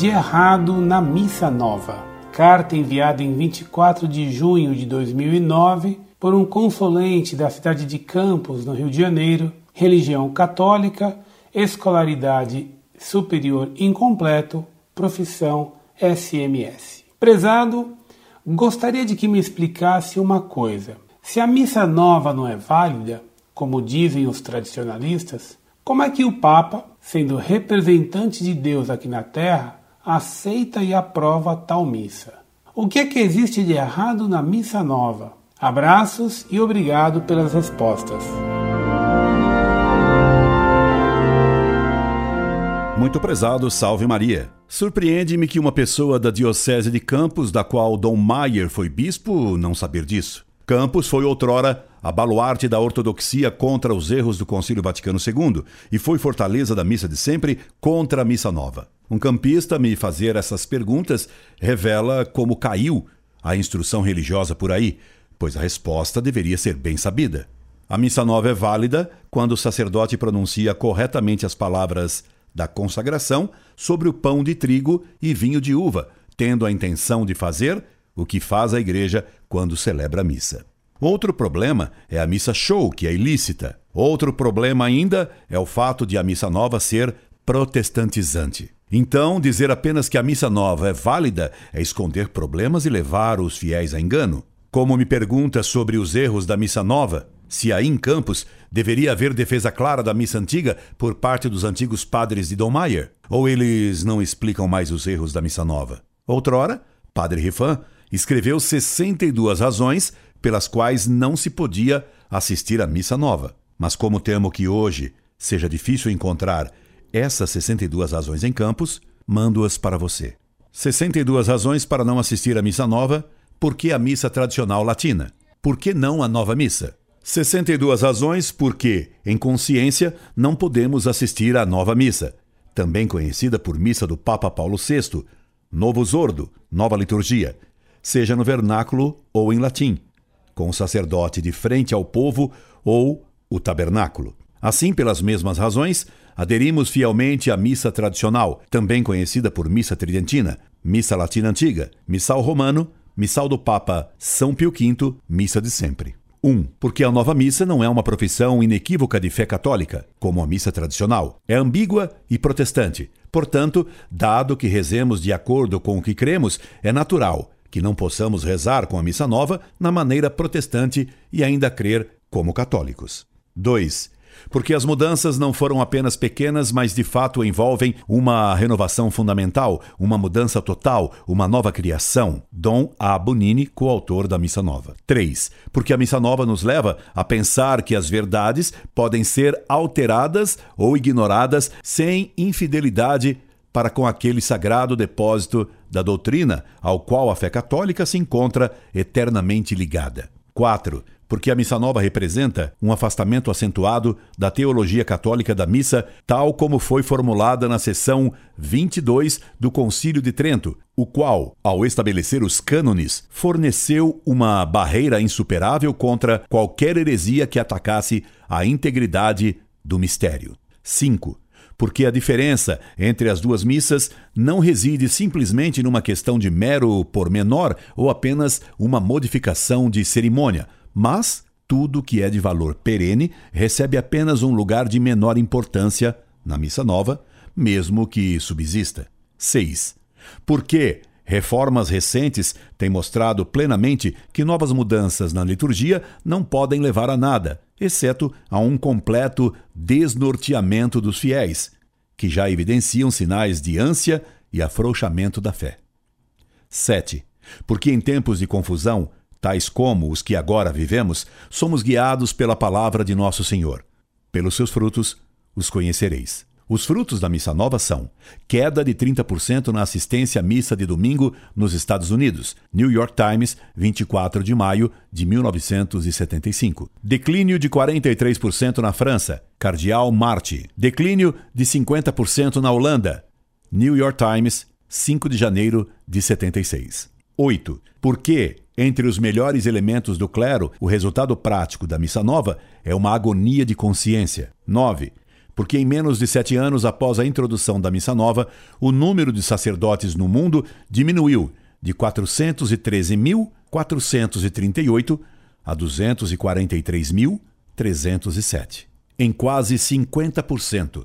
de errado na Missa Nova? Carta enviada em 24 de junho de 2009 por um consulente da cidade de Campos, no Rio de Janeiro, religião católica, escolaridade superior incompleto, profissão SMS. Prezado, gostaria de que me explicasse uma coisa. Se a missa nova não é válida, como dizem os tradicionalistas, como é que o Papa, sendo representante de Deus aqui na Terra, aceita e aprova tal missa? O que é que existe de errado na missa nova? Abraços e obrigado pelas respostas. Muito prezado, salve Maria. Surpreende-me que uma pessoa da Diocese de Campos, da qual Dom Maier foi bispo, não saber disso. Campos foi outrora a baluarte da ortodoxia contra os erros do Concílio Vaticano II e foi fortaleza da missa de sempre contra a missa nova. Um campista me fazer essas perguntas revela como caiu a instrução religiosa por aí, pois a resposta deveria ser bem sabida. A missa nova é válida quando o sacerdote pronuncia corretamente as palavras da consagração sobre o pão de trigo e vinho de uva, tendo a intenção de fazer o que faz a igreja quando celebra a missa. Outro problema é a missa show, que é ilícita. Outro problema ainda é o fato de a missa nova ser protestantizante. Então, dizer apenas que a missa nova é válida é esconder problemas e levar os fiéis a engano. Como me pergunta sobre os erros da missa nova, se aí em Campos deveria haver defesa clara da missa antiga por parte dos antigos padres de Dom Maier, ou eles não explicam mais os erros da missa nova. Outrora, Padre Rifan escreveu 62 razões pelas quais não se podia assistir à missa nova. Mas como temo que hoje seja difícil encontrar essas 62 razões em Campos, mando-as para você. 62 razões para não assistir à missa nova, por que a missa tradicional latina? Por que não a nova missa? 62 razões porque, em consciência, não podemos assistir à nova missa, também conhecida por missa do Papa Paulo VI, novo zordo, nova liturgia, seja no vernáculo ou em latim, com o sacerdote de frente ao povo ou o tabernáculo. Assim, pelas mesmas razões, aderimos fielmente à missa tradicional, também conhecida por missa tridentina, missa latina antiga, missal romano, missal do Papa São Pio V, missa de sempre. 1. Um, porque a nova missa não é uma profissão inequívoca de fé católica, como a missa tradicional. É ambígua e protestante. Portanto, dado que rezemos de acordo com o que cremos, é natural que não possamos rezar com a missa nova na maneira protestante e ainda crer como católicos. 2 porque as mudanças não foram apenas pequenas, mas de fato envolvem uma renovação fundamental, uma mudança total, uma nova criação. Dom A. Bonini, coautor da Missa Nova. 3. Porque a Missa Nova nos leva a pensar que as verdades podem ser alteradas ou ignoradas sem infidelidade para com aquele sagrado depósito da doutrina ao qual a fé católica se encontra eternamente ligada. 4 porque a missa nova representa um afastamento acentuado da teologia católica da missa, tal como foi formulada na seção 22 do Concílio de Trento, o qual, ao estabelecer os cânones, forneceu uma barreira insuperável contra qualquer heresia que atacasse a integridade do mistério. 5 porque a diferença entre as duas missas não reside simplesmente numa questão de mero pormenor ou apenas uma modificação de cerimônia, mas tudo que é de valor perene recebe apenas um lugar de menor importância na missa nova, mesmo que subsista. 6. Porque reformas recentes têm mostrado plenamente que novas mudanças na liturgia não podem levar a nada, exceto a um completo desnorteamento dos fiéis, que já evidenciam sinais de ânsia e afrouxamento da fé. 7. Porque em tempos de confusão, tais como os que agora vivemos, somos guiados pela palavra de nosso Senhor. Pelos seus frutos os conhecereis. Os frutos da missa nova são queda de 30% na assistência à missa de domingo nos Estados Unidos, New York Times, 24 de maio de 1975. Declínio de 43% na França, Cardeal Marti. Declínio de 50% na Holanda, New York Times, 5 de janeiro de 76. 8. Por que entre os melhores elementos do clero, o resultado prático da missa nova é uma agonia de consciência. 9. porque em menos de sete anos após a introdução da Missa Nova, o número de sacerdotes no mundo diminuiu de 413.438 a 243.307, em quase 50%.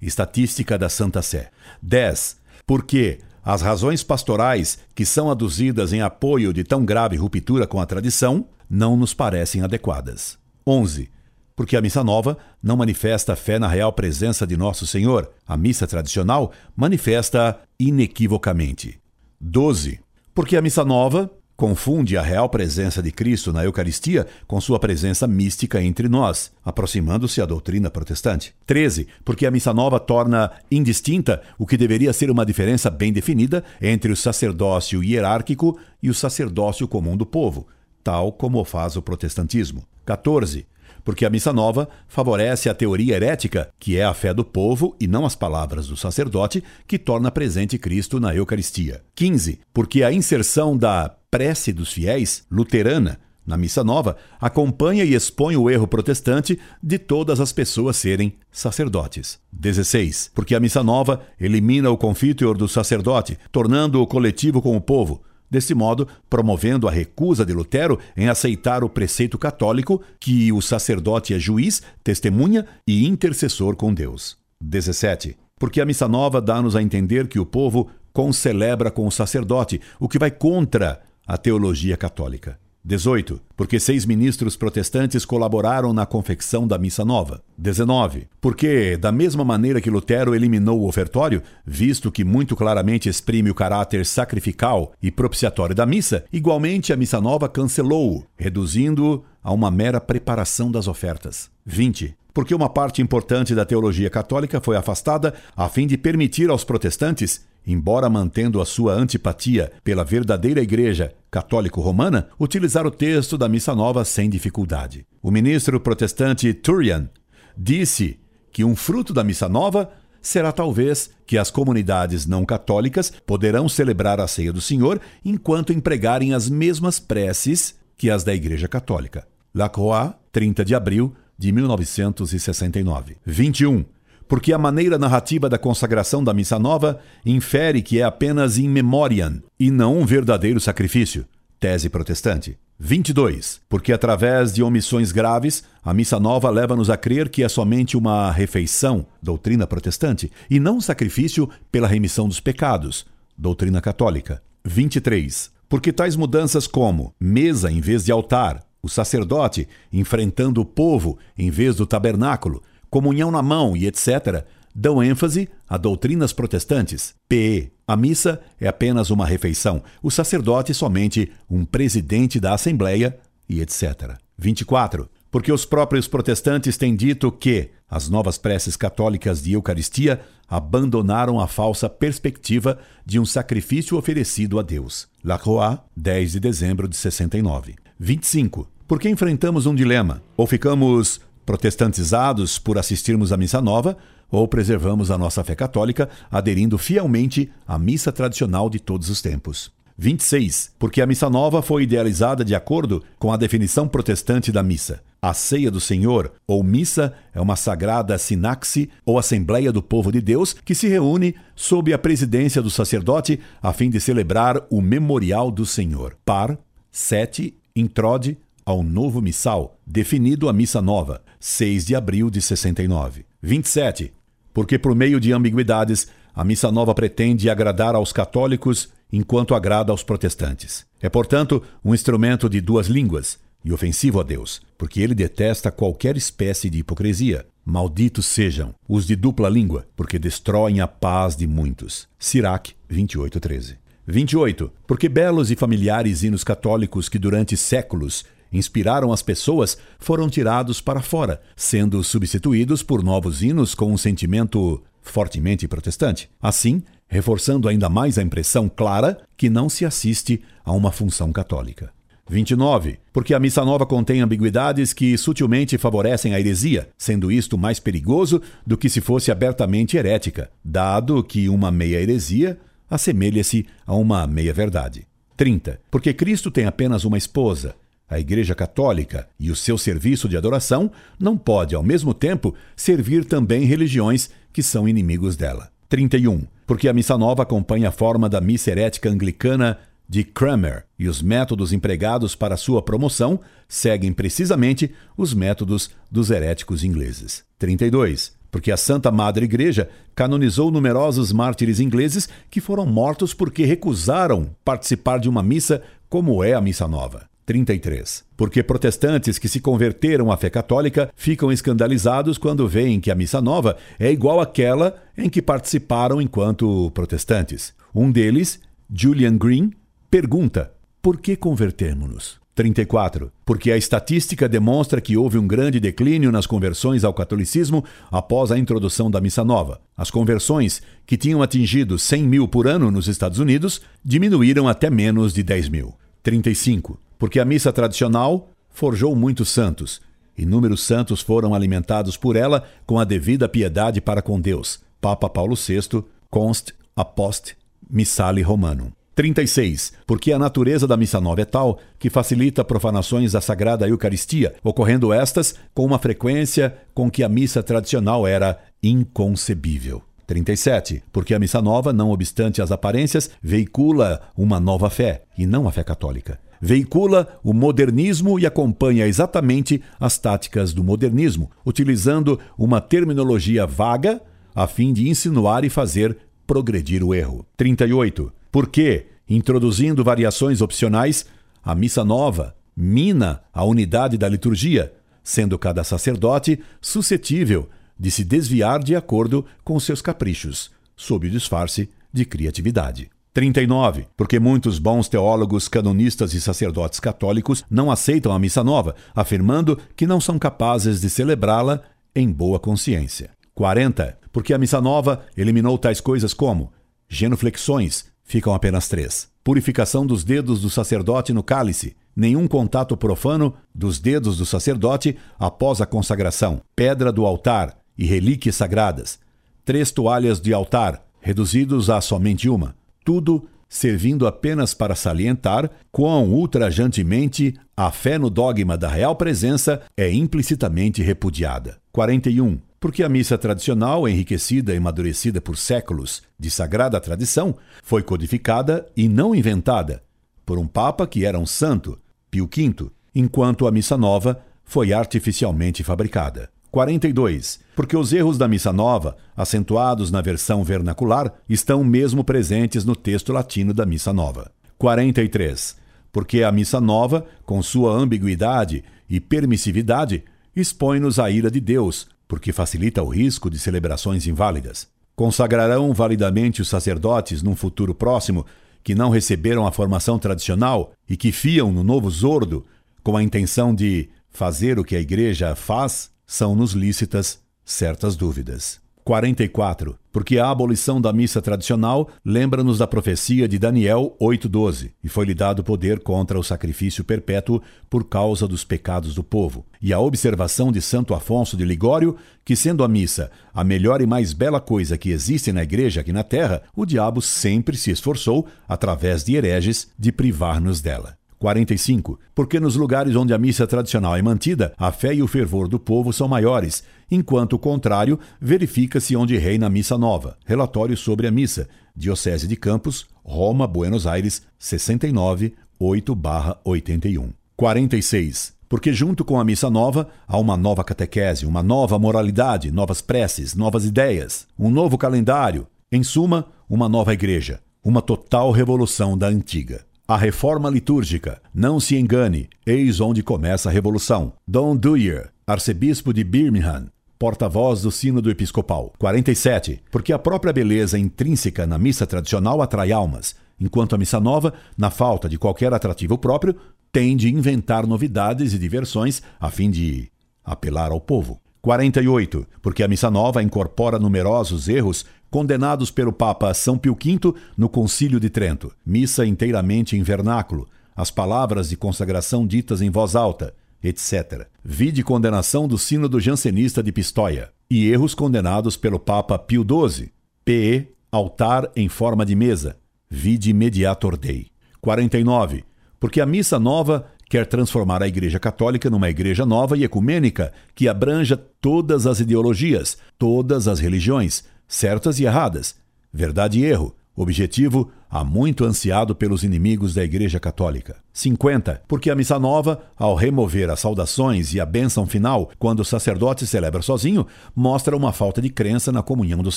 Estatística da Santa Sé. 10. Porque as razões pastorais que são aduzidas em apoio de tão grave ruptura com a tradição não nos parecem adequadas. 11 porque a missa nova não manifesta fé na real presença de Nosso Senhor. A missa tradicional manifesta inequivocamente. 12. Porque a missa nova confunde a real presença de Cristo na Eucaristia com sua presença mística entre nós, aproximando-se à doutrina protestante. 13. Porque a missa nova torna indistinta o que deveria ser uma diferença bem definida entre o sacerdócio hierárquico e o sacerdócio comum do povo, tal como faz o protestantismo. 14 porque a missa nova favorece a teoria herética, que é a fé do povo e não as palavras do sacerdote, que torna presente Cristo na Eucaristia. 15. Porque a inserção da prece dos fiéis, luterana, na Missa Nova, acompanha e expõe o erro protestante de todas as pessoas serem sacerdotes. 16. Porque a Missa Nova elimina o confítor do sacerdote, tornando-o coletivo com o povo, desse modo promovendo a recusa de Lutero em aceitar o preceito católico que o sacerdote é juiz, testemunha e intercessor com Deus. 17. Porque a missa nova dá-nos a entender que o povo concelebra com o sacerdote, o que vai contra a teologia católica. 18. Porque seis ministros protestantes colaboraram na confecção da Missa Nova. 19. Porque, da mesma maneira que Lutero eliminou o ofertório, visto que muito claramente exprime o caráter sacrificial e propiciatório da missa, igualmente a Missa Nova cancelou-o, reduzindo-o a uma mera preparação das ofertas. 20 porque uma parte importante da teologia católica foi afastada a fim de permitir aos protestantes embora mantendo a sua antipatia pela verdadeira Igreja católico-romana, utilizar o texto da Missa Nova sem dificuldade. O ministro protestante Turian disse que um fruto da Missa Nova será talvez que as comunidades não católicas poderão celebrar a ceia do Senhor enquanto empregarem as mesmas preces que as da Igreja Católica. Lacroix, 30 de abril de 1969. 21 porque a maneira narrativa da consagração da missa nova infere que é apenas in memoriam e não um verdadeiro sacrifício. Tese protestante. 22. Porque através de omissões graves, a missa nova leva-nos a crer que é somente uma refeição, doutrina protestante, e não um sacrifício pela remissão dos pecados, doutrina católica. 23. Porque tais mudanças como mesa em vez de altar, o sacerdote enfrentando o povo em vez do tabernáculo, comunhão na mão e etc., dão ênfase a doutrinas protestantes. P. A missa é apenas uma refeição, o sacerdote somente um presidente da Assembleia e etc. 24. Porque os próprios protestantes têm dito que as novas preces católicas de Eucaristia abandonaram a falsa perspectiva de um sacrifício oferecido a Deus. Lacroix, 10 de dezembro de 69. 25. Porque enfrentamos um dilema. Ou ficamos protestantizados por assistirmos à missa nova, ou preservamos a nossa fé católica aderindo fielmente à missa tradicional de todos os tempos. 26. Porque a missa nova foi idealizada de acordo com a definição protestante da missa. A ceia do Senhor, ou missa, é uma sagrada sinaxe ou assembleia do povo de Deus que se reúne sob a presidência do sacerdote a fim de celebrar o memorial do Senhor. Par 7. Introde ao novo missal, definido a missa nova, 6 de abril de 69. 27. Porque por meio de ambiguidades, a missa nova pretende agradar aos católicos enquanto agrada aos protestantes. É, portanto, um instrumento de duas línguas e ofensivo a Deus, porque ele detesta qualquer espécie de hipocrisia. Malditos sejam os de dupla língua, porque destroem a paz de muitos. Sirac 28:13. 28. Porque belos e familiares hinos católicos que durante séculos inspiraram as pessoas foram tirados para fora, sendo substituídos por novos hinos com um sentimento fortemente protestante. Assim, reforçando ainda mais a impressão clara que não se assiste a uma função católica. 29. Porque a missa nova contém ambiguidades que sutilmente favorecem a heresia, sendo isto mais perigoso do que se fosse abertamente herética, dado que uma meia heresia assemelha-se a uma meia verdade. 30. Porque Cristo tem apenas uma esposa, a Igreja Católica e o seu serviço de adoração não pode, ao mesmo tempo, servir também religiões que são inimigos dela. 31. Porque a Missa Nova acompanha a forma da missa herética anglicana de Cranmer e os métodos empregados para sua promoção seguem precisamente os métodos dos heréticos ingleses. 32. Porque a Santa Madre Igreja canonizou numerosos mártires ingleses que foram mortos porque recusaram participar de uma missa como é a Missa Nova. 33. Porque protestantes que se converteram à fé católica ficam escandalizados quando veem que a missa nova é igual àquela em que participaram enquanto protestantes. Um deles, Julian Green, pergunta: por que convertemos-nos? 34. Porque a estatística demonstra que houve um grande declínio nas conversões ao catolicismo após a introdução da missa nova. As conversões, que tinham atingido 100 mil por ano nos Estados Unidos, diminuíram até menos de 10 mil. 35 porque a missa tradicional forjou muitos santos. Inúmeros santos foram alimentados por ela com a devida piedade para com Deus. Papa Paulo VI, Const Apost Missale Romanum. 36. Porque a natureza da missa nova é tal que facilita profanações da Sagrada Eucaristia, ocorrendo estas com uma frequência com que a missa tradicional era inconcebível. 37. Porque a missa nova, não obstante as aparências, veicula uma nova fé, e não a fé católica veicula o modernismo e acompanha exatamente as táticas do modernismo, utilizando uma terminologia vaga a fim de insinuar e fazer progredir o erro. 38. Porque, introduzindo variações opcionais, a missa nova mina a unidade da liturgia, sendo cada sacerdote suscetível de se desviar de acordo com seus caprichos, sob o disfarce de criatividade. 39. Porque muitos bons teólogos, canonistas e sacerdotes católicos não aceitam a missa nova, afirmando que não são capazes de celebrá-la em boa consciência. 40. Porque a missa nova eliminou tais coisas como genuflexões, ficam apenas três. Purificação dos dedos do sacerdote no cálice, nenhum contato profano dos dedos do sacerdote após a consagração, pedra do altar e relíquias sagradas, três toalhas de altar, reduzidos a somente uma, tudo servindo apenas para salientar quão ultrajantemente a fé no dogma da real presença é implicitamente repudiada. 41. Porque a missa tradicional, enriquecida e amadurecida por séculos de sagrada tradição, foi codificada e não inventada por um papa que era um santo, Pio V, enquanto a missa nova foi artificialmente fabricada. 42. Porque os erros da missa nova, acentuados na versão vernacular, estão mesmo presentes no texto latino da missa nova. 43. Porque a missa nova, com sua ambiguidade e permissividade, expõe-nos à ira de Deus, porque facilita o risco de celebrações inválidas. Consagrarão validamente os sacerdotes num futuro próximo que não receberam a formação tradicional e que fiam no novo zordo com a intenção de fazer o que a igreja faz são-nos lícitas certas dúvidas. 44. Porque a abolição da missa tradicional lembra-nos da profecia de Daniel 8:12, e foi-lhe dado poder contra o sacrifício perpétuo por causa dos pecados do povo. E a observação de Santo Afonso de Ligório, que sendo a missa a melhor e mais bela coisa que existe na igreja aqui na terra, o diabo sempre se esforçou, através de hereges, de privar-nos dela. 45. Porque nos lugares onde a missa tradicional é mantida, a fé e o fervor do povo são maiores, enquanto o contrário verifica-se onde reina a missa nova. Relatório sobre a missa. Diocese de Campos, Roma, Buenos Aires, 69, 8/81. 46. Porque junto com a missa nova há uma nova catequese, uma nova moralidade, novas preces, novas ideias, um novo calendário, em suma, uma nova igreja, uma total revolução da antiga. A reforma litúrgica. Não se engane, eis onde começa a revolução. Don Dwyer, arcebispo de Birmingham, porta-voz do Sínodo Episcopal. 47. Porque a própria beleza intrínseca na missa tradicional atrai almas, enquanto a missa nova, na falta de qualquer atrativo próprio, tem de inventar novidades e diversões a fim de apelar ao povo. 48. Porque a missa nova incorpora numerosos erros condenados pelo Papa São Pio V no Concílio de Trento. Missa inteiramente em vernáculo, as palavras de consagração ditas em voz alta, etc. Vide condenação do Sínodo Jansenista de Pistoia. E erros condenados pelo Papa Pio XII. PE, altar em forma de mesa. Vide Mediator Dei. 49. Porque a missa nova quer transformar a Igreja Católica numa igreja nova e ecumênica que abranja todas as ideologias, todas as religiões, certas e erradas, verdade e erro, objetivo há muito ansiado pelos inimigos da Igreja Católica. 50. Porque a missa nova, ao remover as saudações e a bênção final, quando o sacerdote celebra sozinho, mostra uma falta de crença na comunhão dos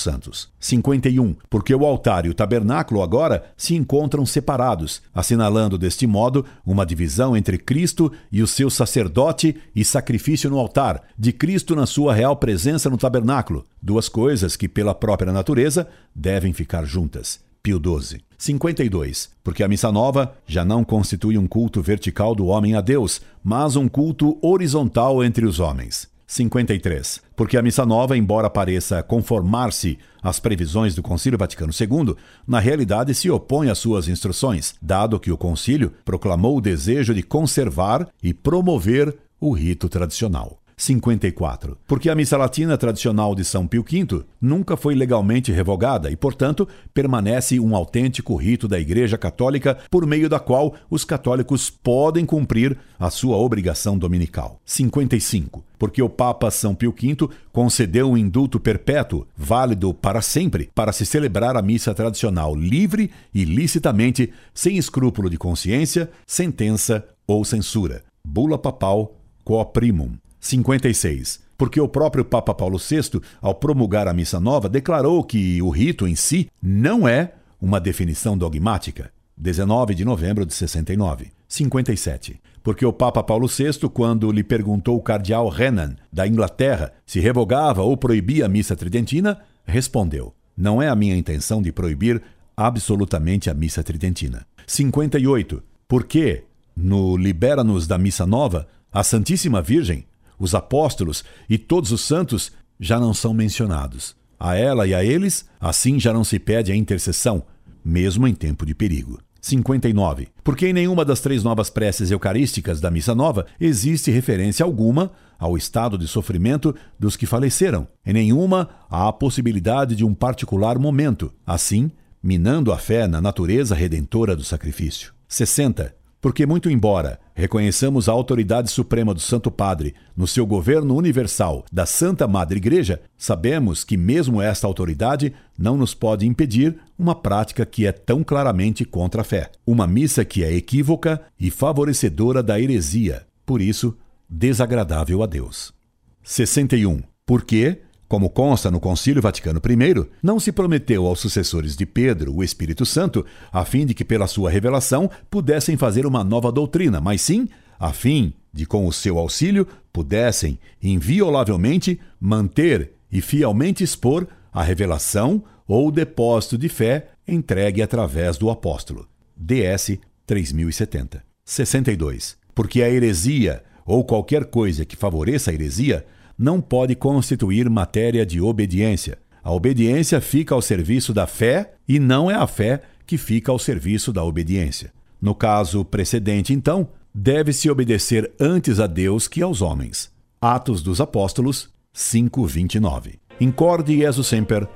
santos. 51. Porque o altar e o tabernáculo agora se encontram separados, assinalando deste modo uma divisão entre Cristo e o seu sacerdote e sacrifício no altar, de Cristo na sua real presença no tabernáculo, duas coisas que, pela própria natureza, devem ficar juntas. Pio XII. 52. Porque a missa nova já não constitui um culto vertical do homem a Deus, mas um culto horizontal entre os homens. 53. Porque a missa nova, embora pareça conformar-se às previsões do Concílio Vaticano II, na realidade se opõe às suas instruções, dado que o concílio proclamou o desejo de conservar e promover o rito tradicional. 54. Porque a missa latina tradicional de São Pio V nunca foi legalmente revogada e, portanto, permanece um autêntico rito da Igreja Católica por meio da qual os católicos podem cumprir a sua obrigação dominical. 55. Porque o Papa São Pio V concedeu um indulto perpétuo, válido para sempre, para se celebrar a missa tradicional livre e licitamente, sem escrúpulo de consciência, sentença ou censura. Bula Papal Quo Primum. 56. Porque o próprio Papa Paulo VI, ao promulgar a missa nova, declarou que o rito em si não é uma definição dogmática. 19 de novembro de 69. 57. Porque o Papa Paulo VI, quando lhe perguntou o cardeal Renan, da Inglaterra, se revogava ou proibia a missa tridentina, respondeu: Não é a minha intenção de proibir absolutamente a missa tridentina. 58. Porque, no Libera-nos da Missa Nova, a Santíssima Virgem os apóstolos e todos os santos já não são mencionados. A ela e a eles, assim já não se pede a intercessão, mesmo em tempo de perigo. 59. Porque em nenhuma das três novas preces eucarísticas da Missa Nova existe referência alguma ao estado de sofrimento dos que faleceram. Em nenhuma há a possibilidade de um particular momento, assim, minando a fé na natureza redentora do sacrifício. 60. Porque, muito embora reconheçamos a autoridade suprema do Santo Padre no seu governo universal da Santa Madre Igreja, sabemos que, mesmo esta autoridade, não nos pode impedir uma prática que é tão claramente contra a fé. Uma missa que é equívoca e favorecedora da heresia, por isso, desagradável a Deus. 61. Porque, como consta no Concílio Vaticano I, não se prometeu aos sucessores de Pedro o Espírito Santo, a fim de que, pela sua revelação, pudessem fazer uma nova doutrina, mas sim a fim de, com o seu auxílio, pudessem, inviolavelmente, manter e fielmente expor a revelação ou depósito de fé entregue através do apóstolo. DS 3070. 62. Porque a heresia ou qualquer coisa que favoreça a heresia não pode constituir matéria de obediência. A obediência fica ao serviço da fé e não é a fé que fica ao serviço da obediência. No caso precedente, então, deve-se obedecer antes a Deus que aos homens. Atos dos Apóstolos 5:29. Incorde Jesus Semper,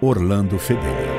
Orlando Fedeli.